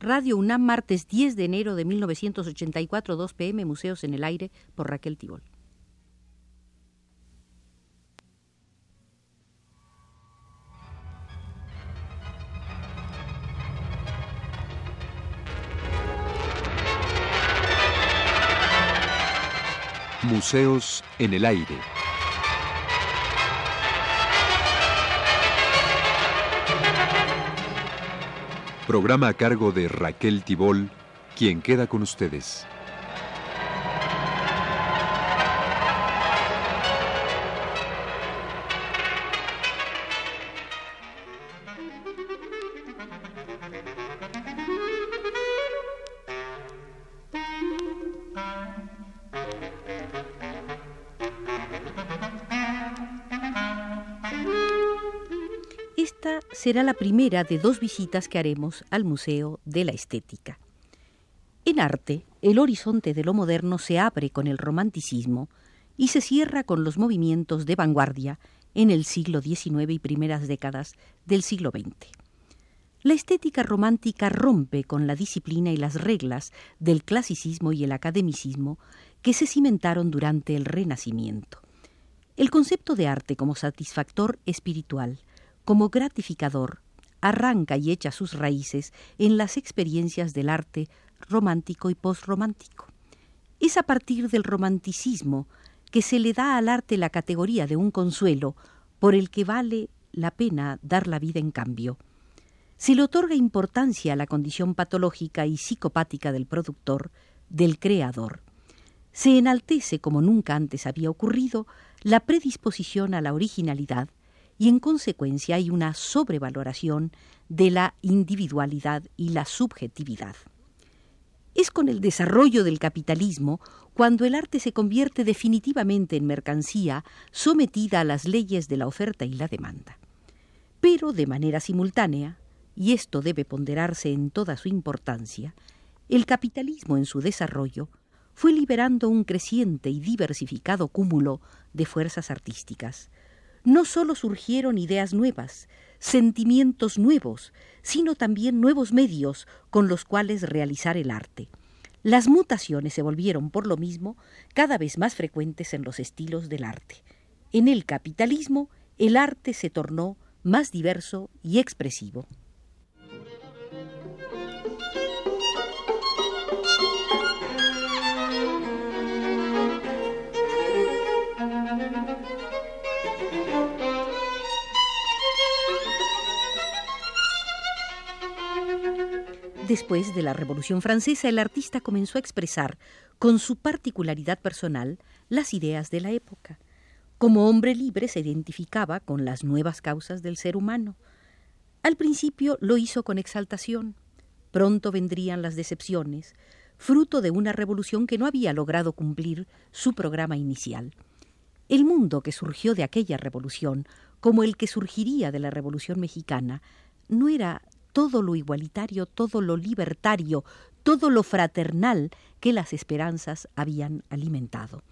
Radio UNAM, martes 10 de enero de 1984, 2 pm, Museos en el Aire, por Raquel Tibol. Museos en el Aire. Programa a cargo de Raquel Tibol, quien queda con ustedes. Será la primera de dos visitas que haremos al Museo de la Estética. En arte, el horizonte de lo moderno se abre con el romanticismo y se cierra con los movimientos de vanguardia en el siglo XIX y primeras décadas del siglo XX. La estética romántica rompe con la disciplina y las reglas del clasicismo y el academicismo que se cimentaron durante el Renacimiento. El concepto de arte como satisfactor espiritual, como gratificador, arranca y echa sus raíces en las experiencias del arte romántico y posromántico. Es a partir del romanticismo que se le da al arte la categoría de un consuelo por el que vale la pena dar la vida en cambio. Se le otorga importancia a la condición patológica y psicopática del productor, del creador. Se enaltece, como nunca antes había ocurrido, la predisposición a la originalidad, y en consecuencia hay una sobrevaloración de la individualidad y la subjetividad. Es con el desarrollo del capitalismo cuando el arte se convierte definitivamente en mercancía sometida a las leyes de la oferta y la demanda. Pero de manera simultánea, y esto debe ponderarse en toda su importancia, el capitalismo en su desarrollo fue liberando un creciente y diversificado cúmulo de fuerzas artísticas, no solo surgieron ideas nuevas, sentimientos nuevos, sino también nuevos medios con los cuales realizar el arte. Las mutaciones se volvieron, por lo mismo, cada vez más frecuentes en los estilos del arte. En el capitalismo, el arte se tornó más diverso y expresivo. Después de la Revolución Francesa, el artista comenzó a expresar, con su particularidad personal, las ideas de la época. Como hombre libre se identificaba con las nuevas causas del ser humano. Al principio lo hizo con exaltación. Pronto vendrían las decepciones, fruto de una revolución que no había logrado cumplir su programa inicial. El mundo que surgió de aquella revolución, como el que surgiría de la Revolución mexicana, no era todo lo igualitario, todo lo libertario, todo lo fraternal que las esperanzas habían alimentado.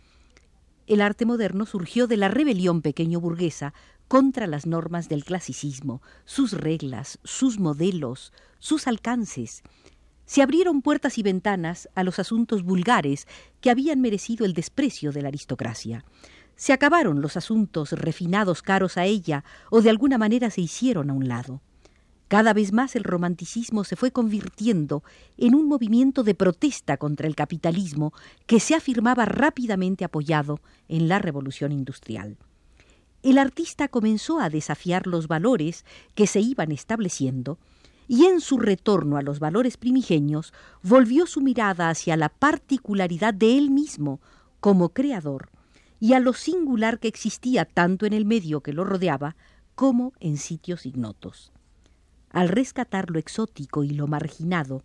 El arte moderno surgió de la rebelión pequeño burguesa contra las normas del clasicismo, sus reglas, sus modelos, sus alcances. Se abrieron puertas y ventanas a los asuntos vulgares que habían merecido el desprecio de la aristocracia. Se acabaron los asuntos refinados caros a ella o de alguna manera se hicieron a un lado. Cada vez más el romanticismo se fue convirtiendo en un movimiento de protesta contra el capitalismo que se afirmaba rápidamente apoyado en la revolución industrial. El artista comenzó a desafiar los valores que se iban estableciendo y en su retorno a los valores primigenios volvió su mirada hacia la particularidad de él mismo como creador y a lo singular que existía tanto en el medio que lo rodeaba como en sitios ignotos. Al rescatar lo exótico y lo marginado,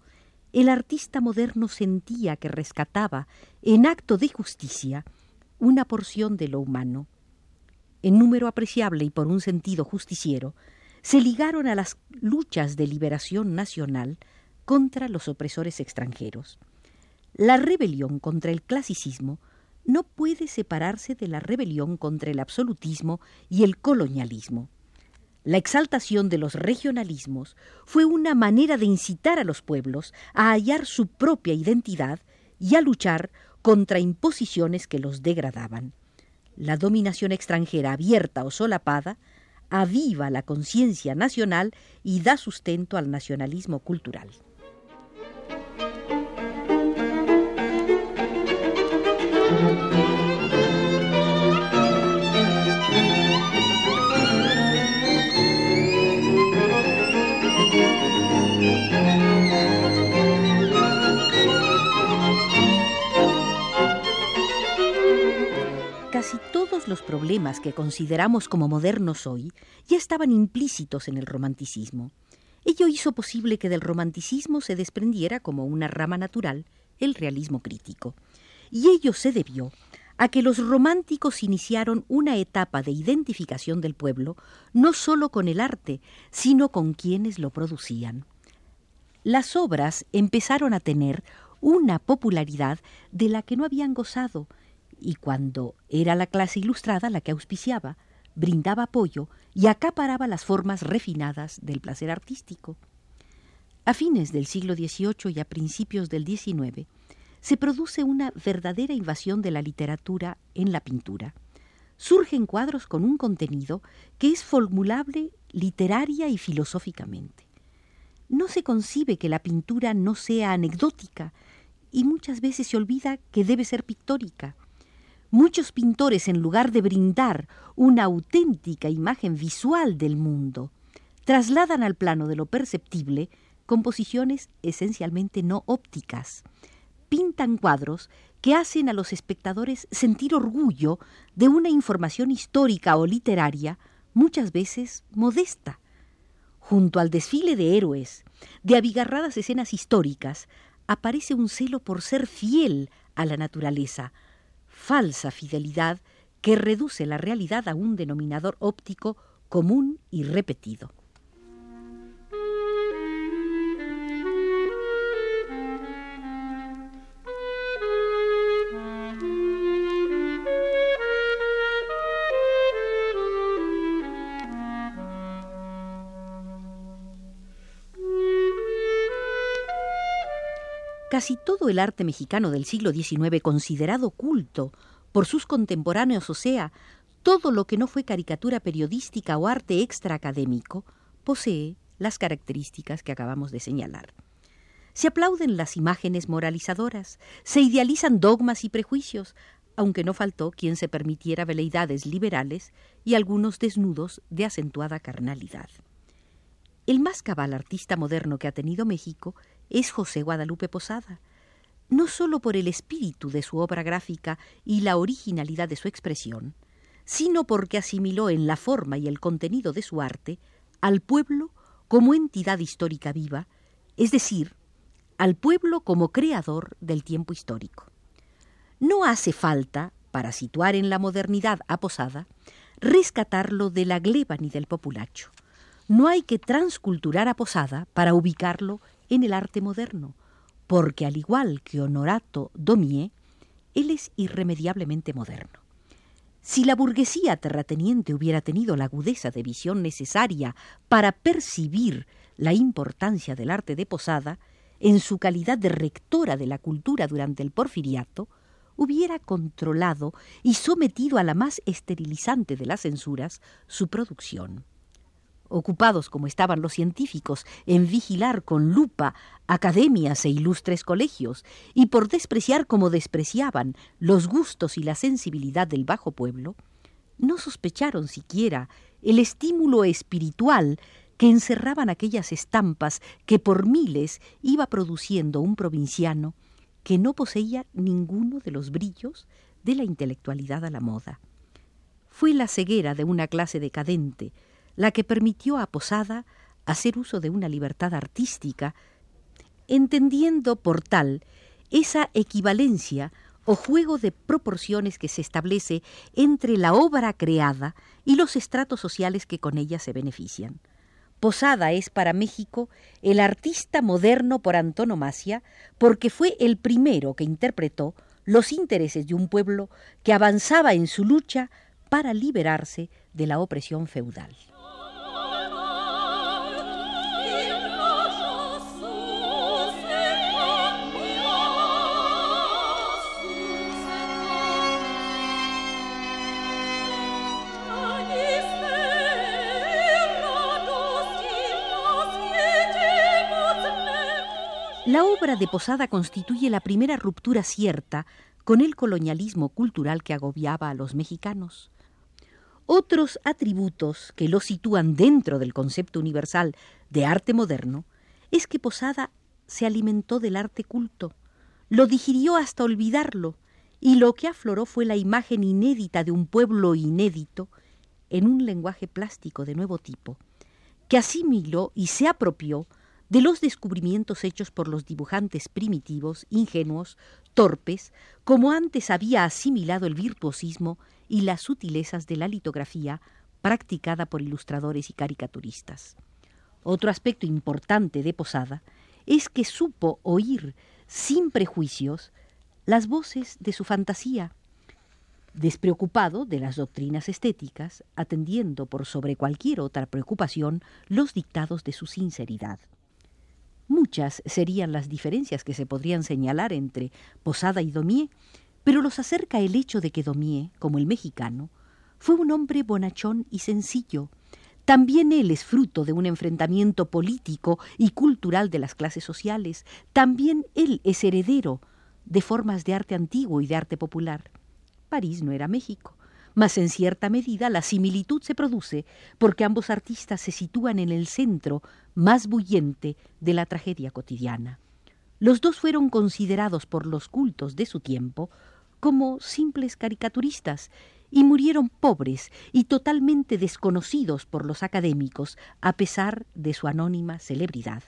el artista moderno sentía que rescataba, en acto de justicia, una porción de lo humano. En número apreciable y por un sentido justiciero, se ligaron a las luchas de liberación nacional contra los opresores extranjeros. La rebelión contra el clasicismo no puede separarse de la rebelión contra el absolutismo y el colonialismo. La exaltación de los regionalismos fue una manera de incitar a los pueblos a hallar su propia identidad y a luchar contra imposiciones que los degradaban. La dominación extranjera abierta o solapada aviva la conciencia nacional y da sustento al nacionalismo cultural. Casi todos los problemas que consideramos como modernos hoy ya estaban implícitos en el romanticismo. Ello hizo posible que del romanticismo se desprendiera como una rama natural el realismo crítico. Y ello se debió a que los románticos iniciaron una etapa de identificación del pueblo no sólo con el arte, sino con quienes lo producían. Las obras empezaron a tener una popularidad de la que no habían gozado, y cuando era la clase ilustrada la que auspiciaba, brindaba apoyo y acaparaba las formas refinadas del placer artístico. A fines del siglo XVIII y a principios del XIX se produce una verdadera invasión de la literatura en la pintura. Surgen cuadros con un contenido que es formulable literaria y filosóficamente. No se concibe que la pintura no sea anecdótica y muchas veces se olvida que debe ser pictórica. Muchos pintores, en lugar de brindar una auténtica imagen visual del mundo, trasladan al plano de lo perceptible composiciones esencialmente no ópticas. Pintan cuadros que hacen a los espectadores sentir orgullo de una información histórica o literaria muchas veces modesta. Junto al desfile de héroes, de abigarradas escenas históricas, aparece un celo por ser fiel a la naturaleza, falsa fidelidad que reduce la realidad a un denominador óptico común y repetido. Casi todo el arte mexicano del siglo XIX, considerado culto por sus contemporáneos, o sea, todo lo que no fue caricatura periodística o arte extraacadémico, posee las características que acabamos de señalar. Se aplauden las imágenes moralizadoras, se idealizan dogmas y prejuicios, aunque no faltó quien se permitiera veleidades liberales y algunos desnudos de acentuada carnalidad. El más cabal artista moderno que ha tenido México es José Guadalupe Posada, no sólo por el espíritu de su obra gráfica y la originalidad de su expresión, sino porque asimiló en la forma y el contenido de su arte al pueblo como entidad histórica viva, es decir, al pueblo como creador del tiempo histórico. No hace falta, para situar en la modernidad a Posada, rescatarlo de la gleba ni del populacho. No hay que transculturar a Posada para ubicarlo en el arte moderno, porque al igual que Honorato Daumier, él es irremediablemente moderno. Si la burguesía terrateniente hubiera tenido la agudeza de visión necesaria para percibir la importancia del arte de Posada, en su calidad de rectora de la cultura durante el porfiriato, hubiera controlado y sometido a la más esterilizante de las censuras su producción ocupados como estaban los científicos en vigilar con lupa academias e ilustres colegios, y por despreciar como despreciaban los gustos y la sensibilidad del bajo pueblo, no sospecharon siquiera el estímulo espiritual que encerraban aquellas estampas que por miles iba produciendo un provinciano que no poseía ninguno de los brillos de la intelectualidad a la moda. Fue la ceguera de una clase decadente, la que permitió a Posada hacer uso de una libertad artística, entendiendo por tal esa equivalencia o juego de proporciones que se establece entre la obra creada y los estratos sociales que con ella se benefician. Posada es para México el artista moderno por antonomasia porque fue el primero que interpretó los intereses de un pueblo que avanzaba en su lucha para liberarse de la opresión feudal. La obra de Posada constituye la primera ruptura cierta con el colonialismo cultural que agobiaba a los mexicanos. Otros atributos que lo sitúan dentro del concepto universal de arte moderno es que Posada se alimentó del arte culto, lo digirió hasta olvidarlo, y lo que afloró fue la imagen inédita de un pueblo inédito en un lenguaje plástico de nuevo tipo, que asimiló y se apropió de los descubrimientos hechos por los dibujantes primitivos, ingenuos, torpes, como antes había asimilado el virtuosismo y las sutilezas de la litografía practicada por ilustradores y caricaturistas. Otro aspecto importante de Posada es que supo oír sin prejuicios las voces de su fantasía, despreocupado de las doctrinas estéticas, atendiendo por sobre cualquier otra preocupación los dictados de su sinceridad. Muchas serían las diferencias que se podrían señalar entre Posada y Domier, pero los acerca el hecho de que Domier, como el mexicano, fue un hombre bonachón y sencillo. También él es fruto de un enfrentamiento político y cultural de las clases sociales. También él es heredero de formas de arte antiguo y de arte popular. París no era México, mas en cierta medida la similitud se produce porque ambos artistas se sitúan en el centro más bullente de la tragedia cotidiana. Los dos fueron considerados por los cultos de su tiempo como simples caricaturistas y murieron pobres y totalmente desconocidos por los académicos a pesar de su anónima celebridad.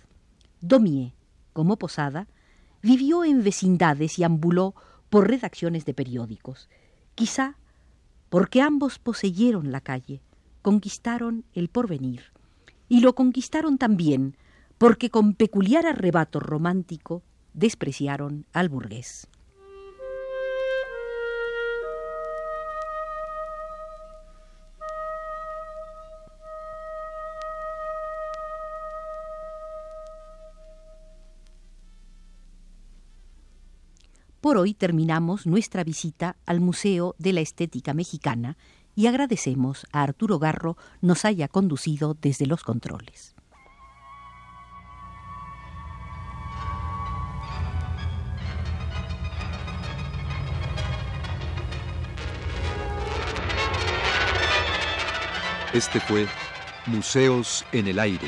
Domier, como Posada, vivió en vecindades y ambuló por redacciones de periódicos. Quizá porque ambos poseyeron la calle, conquistaron el porvenir, y lo conquistaron también porque con peculiar arrebato romántico despreciaron al burgués. Por hoy terminamos nuestra visita al Museo de la Estética Mexicana y agradecemos a Arturo Garro nos haya conducido desde los controles. Este fue Museos en el Aire.